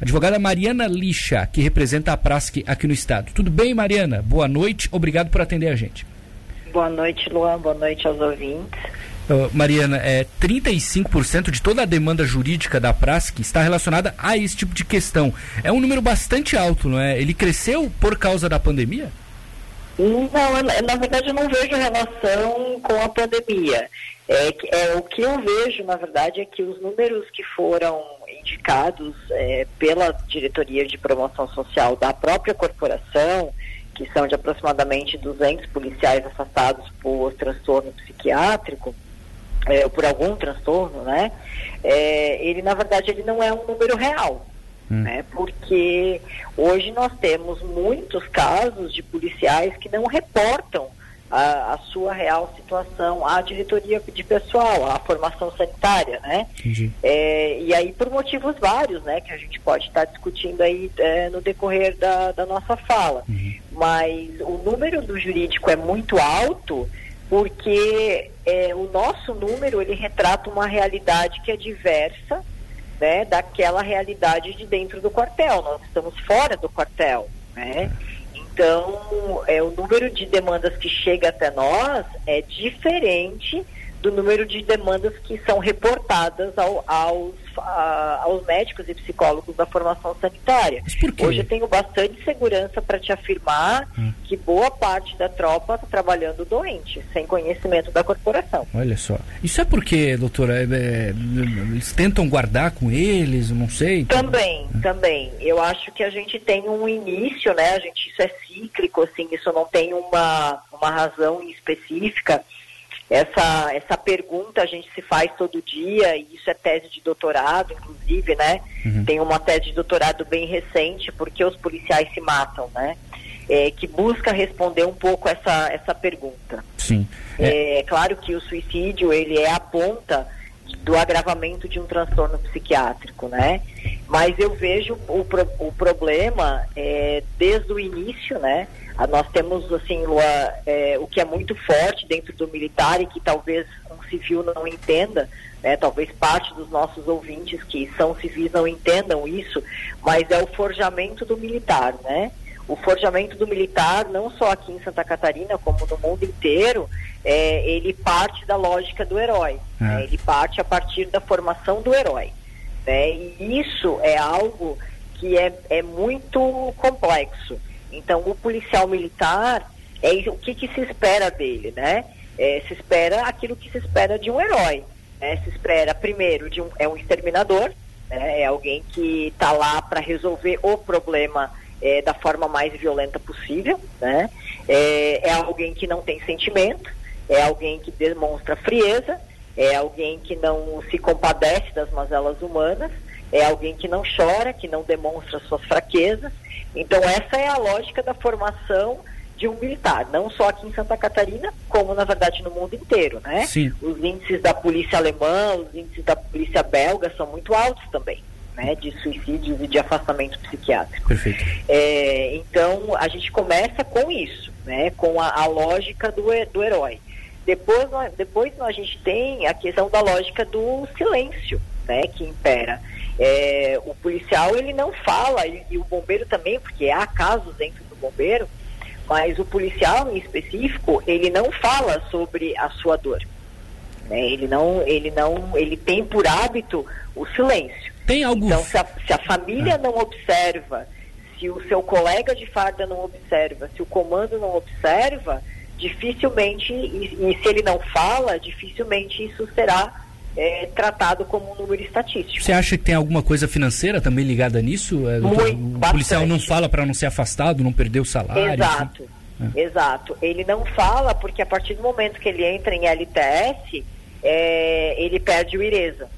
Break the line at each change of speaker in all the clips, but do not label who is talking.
Advogada Mariana Lixa, que representa a Prasc aqui no estado. Tudo bem, Mariana? Boa noite, obrigado por atender a gente.
Boa noite, Luan. Boa noite aos ouvintes.
Uh, Mariana, é, 35% de toda a demanda jurídica da Prasc está relacionada a esse tipo de questão. É um número bastante alto, não é? Ele cresceu por causa da pandemia?
Não, na verdade eu não vejo relação com a pandemia. É, é, o que eu vejo, na verdade, é que os números que foram indicados é, pela diretoria de promoção social da própria corporação, que são de aproximadamente 200 policiais afastados por transtorno psiquiátrico, é, por algum transtorno, né? É, ele na verdade ele não é um número real, hum. né? Porque hoje nós temos muitos casos de policiais que não reportam a, a, sua real situação, a diretoria de pessoal, a formação sanitária, né? É, e aí por motivos vários, né? Que a gente pode estar discutindo aí é, no decorrer da, da nossa fala. Uhum. Mas o número do jurídico é muito alto porque é, o nosso número ele retrata uma realidade que é diversa né, daquela realidade de dentro do quartel. Nós estamos fora do quartel, né? Então, é, o número de demandas que chega até nós é diferente do número de demandas que são reportadas ao, aos, aos médicos e psicólogos da formação sanitária. Hoje eu tenho bastante segurança para te afirmar hum. que boa parte da tropa está trabalhando doente, sem conhecimento da corporação.
Olha só. Isso é porque, doutora, é, é, eles tentam guardar com eles, não sei?
Também, hum. também. Eu acho que a gente tem um início, né? A gente, isso é cíclico, assim, isso não tem uma, uma razão específica essa, essa pergunta a gente se faz todo dia, e isso é tese de doutorado, inclusive, né? Uhum. Tem uma tese de doutorado bem recente, porque os policiais se matam, né? É, que busca responder um pouco essa, essa pergunta.
Sim.
É... é claro que o suicídio, ele é a ponta do agravamento de um transtorno psiquiátrico, né? Mas eu vejo o, pro, o problema é, desde o início, né? Ah, nós temos, assim, Lua, é, o que é muito forte dentro do militar e que talvez um civil não entenda, né? Talvez parte dos nossos ouvintes que são civis não entendam isso, mas é o forjamento do militar, né? o forjamento do militar, não só aqui em Santa Catarina, como no mundo inteiro, é, ele parte da lógica do herói. É. Né? Ele parte a partir da formação do herói. Né? E isso é algo que é, é muito complexo. Então, o policial militar, é o que, que se espera dele, né? É, se espera aquilo que se espera de um herói. Né? Se espera, primeiro, de um, é um exterminador, né? é alguém que está lá para resolver o problema é, da forma mais violenta possível, né? É, é, alguém que não tem sentimento, é alguém que demonstra frieza, é alguém que não se compadece das mazelas humanas, é alguém que não chora, que não demonstra suas fraquezas. Então essa é a lógica da formação de um militar, não só aqui em Santa Catarina, como na verdade no mundo inteiro, né?
Sim.
Os índices da polícia alemã, os índices da polícia belga são muito altos também né, de suicídios e de afastamento psiquiátrico.
Perfeito.
É, então, a gente começa com isso, né, com a, a lógica do, do herói. Depois, depois a gente tem a questão da lógica do silêncio, né, que impera. É, o policial ele não fala e, e, o bombeiro também, porque há casos dentro do bombeiro, mas o policial em específico ele não fala sobre a sua dor. Né? Ele não, ele não, ele tem por hábito o silêncio.
Tem algo...
Então, se a, se a família ah. não observa, se o seu colega de farda não observa, se o comando não observa, dificilmente, e, e se ele não fala, dificilmente isso será é, tratado como um número estatístico.
Você acha que tem alguma coisa financeira também ligada nisso? É,
Muito,
o
bastante.
policial não fala para não ser afastado, não perder o salário?
Exato, assim? é. exato. Ele não fala porque a partir do momento que ele entra em LTS, é, ele perde o IRESA.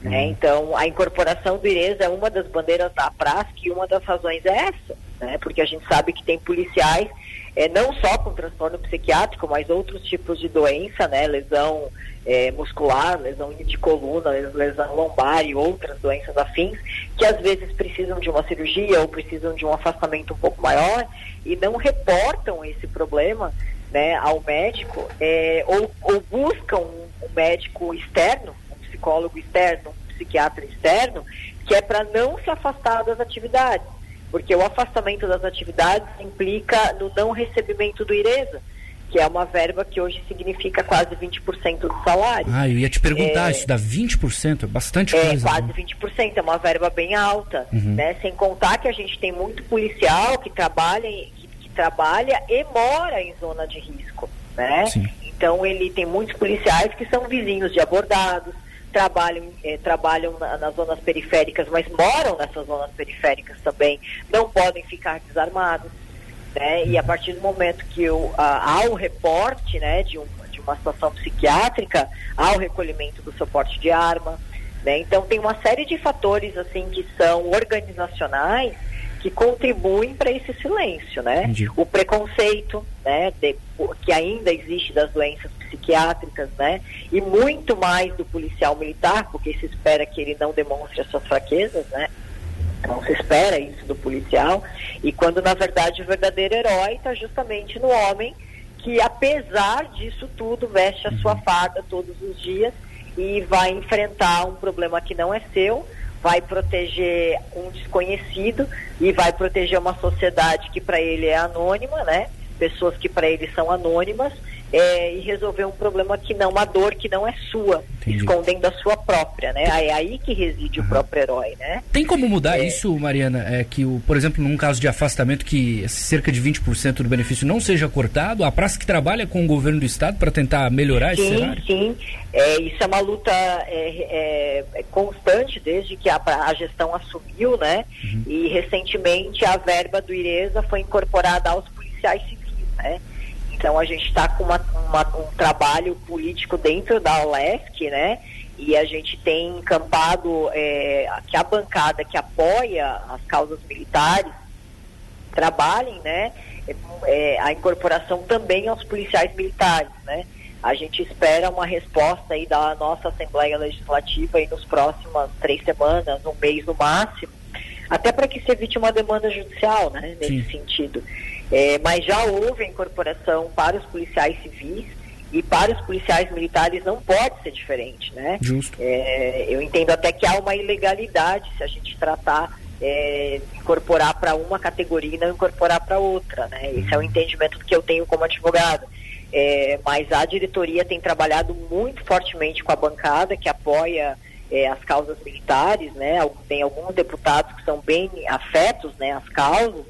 Né? Uhum. Então, a incorporação do IRES é uma das bandeiras da PRASC e uma das razões é essa, né? porque a gente sabe que tem policiais, é, não só com transtorno psiquiátrico, mas outros tipos de doença, né? lesão é, muscular, lesão de coluna, lesão lombar e outras doenças afins, que às vezes precisam de uma cirurgia ou precisam de um afastamento um pouco maior e não reportam esse problema né, ao médico é, ou, ou buscam um médico externo psicólogo externo, um psiquiatra externo, que é para não se afastar das atividades, porque o afastamento das atividades implica no não recebimento do IRESA, que é uma verba que hoje significa quase 20% do salário.
Ah, eu ia te perguntar, é, isso dá 20%, é bastante
é,
coisa.
É, quase né? 20%, é uma verba bem alta, uhum. né? Sem contar que a gente tem muito policial que trabalha, que, que trabalha e mora em zona de risco, né? Sim. Então ele tem muitos policiais que são vizinhos de abordados, trabalham, eh, trabalham na, nas zonas periféricas, mas moram nessas zonas periféricas também, não podem ficar desarmados. Né? E a partir do momento que a, há o reporte né, de, um, de uma situação psiquiátrica, há o recolhimento do seu porte de arma. Né? Então tem uma série de fatores assim que são organizacionais que contribuem para esse silêncio, né? Entendi. O preconceito, né, de, que ainda existe das doenças psiquiátricas, né? E muito mais do policial militar, porque se espera que ele não demonstre as suas fraquezas, né? Não se espera isso do policial. E quando, na verdade, o verdadeiro herói está justamente no homem que, apesar disso tudo, veste a sua uhum. farda todos os dias e vai enfrentar um problema que não é seu, vai proteger um desconhecido e vai proteger uma sociedade que para ele é anônima, né? Pessoas que para ele são anônimas é, e resolver um problema que não, uma dor que não é sua, Entendi. escondendo a sua própria, né? É aí que reside uhum. o próprio herói, né?
Tem como mudar é... isso, Mariana? É que, o, por exemplo, num caso de afastamento que cerca de 20% do benefício não seja cortado, a praça que trabalha com o governo do estado para tentar melhorar
sim,
esse cenário?
Sim, é, isso é uma luta é, é, é constante desde que a, a gestão assumiu, né? Uhum. E recentemente a verba do IRESA foi incorporada aos policiais civis, né? Então a gente está com uma, uma, um trabalho político dentro da OLESC, né? E a gente tem encampado é, que a bancada que apoia as causas militares trabalhem, né? É, a incorporação também aos policiais militares, né? A gente espera uma resposta aí da nossa Assembleia Legislativa aí nos próximas três semanas, um mês no máximo, até para que se evite uma demanda judicial, né? Nesse Sim. sentido. É, mas já houve a incorporação para os policiais civis e para os policiais militares não pode ser diferente, né?
Justo.
É, eu entendo até que há uma ilegalidade se a gente tratar é, incorporar para uma categoria e não incorporar para outra, né? Esse é o uhum. entendimento que eu tenho como advogado. É, mas a diretoria tem trabalhado muito fortemente com a bancada que apoia é, as causas militares, né? Tem alguns deputados que são bem afetos, né, às causas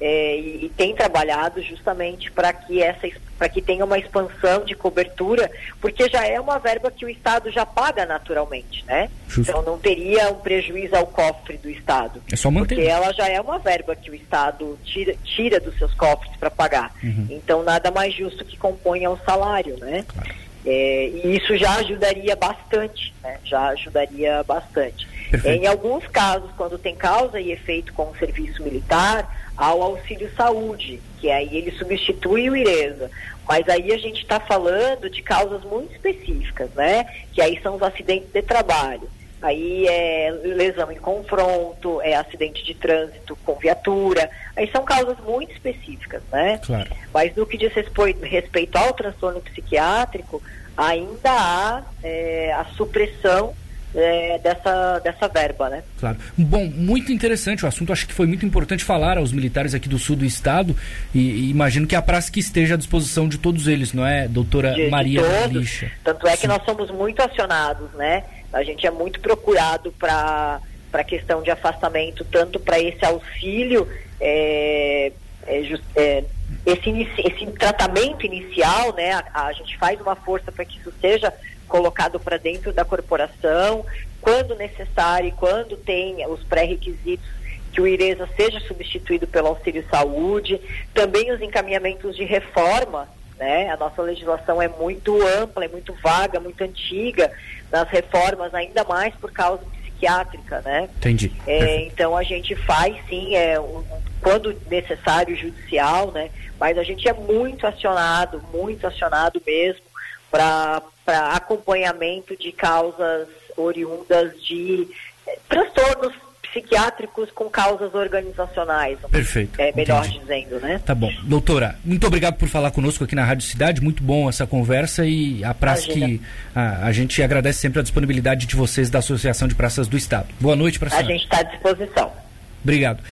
é, e, e, tem trabalhado justamente para que essa para que tenha uma expansão de cobertura, porque já é uma verba que o Estado já paga naturalmente, né? Justo. Então não teria um prejuízo ao cofre do Estado.
É só manter.
Porque ela já é uma verba que o Estado tira, tira dos seus cofres para pagar. Uhum. Então nada mais justo que componha o salário, né? Claro. É, e isso já ajudaria bastante, né? Já ajudaria bastante. Perfeito. Em alguns casos, quando tem causa e efeito com o serviço militar, ao auxílio saúde, que aí ele substitui o IRESA. Mas aí a gente está falando de causas muito específicas, né? Que aí são os acidentes de trabalho. Aí é lesão em confronto, é acidente de trânsito com viatura. Aí são causas muito específicas, né?
Claro.
Mas no que diz respeito ao transtorno psiquiátrico, ainda há é, a supressão é, dessa, dessa verba, né?
Claro. Bom, muito interessante o assunto. Acho que foi muito importante falar aos militares aqui do sul do estado e, e imagino que a praça que esteja à disposição de todos eles, não é, doutora
de,
Maria
de Lixa? Tanto é que Sim. nós somos muito acionados, né? A gente é muito procurado para para a questão de afastamento, tanto para esse auxílio, é, é, é, esse, esse tratamento inicial, né? A, a gente faz uma força para que isso seja colocado para dentro da corporação, quando necessário, quando tem os pré-requisitos que o IRESA seja substituído pelo auxílio saúde, também os encaminhamentos de reforma, né? A nossa legislação é muito ampla, é muito vaga, muito antiga nas reformas, ainda mais por causa psiquiátrica, né?
Entendi.
É, então a gente faz sim, é, um, quando necessário judicial, né? Mas a gente é muito acionado, muito acionado mesmo para acompanhamento de causas oriundas de eh, transtornos psiquiátricos com causas organizacionais.
Perfeito.
É melhor
entendi.
dizendo, né?
Tá bom. Doutora, muito obrigado por falar conosco aqui na Rádio Cidade. Muito bom essa conversa e a praça que a, a, gente agradece sempre a disponibilidade de vocês da Associação de Praças do Estado. Boa noite para a senhora.
A gente está à disposição.
Obrigado.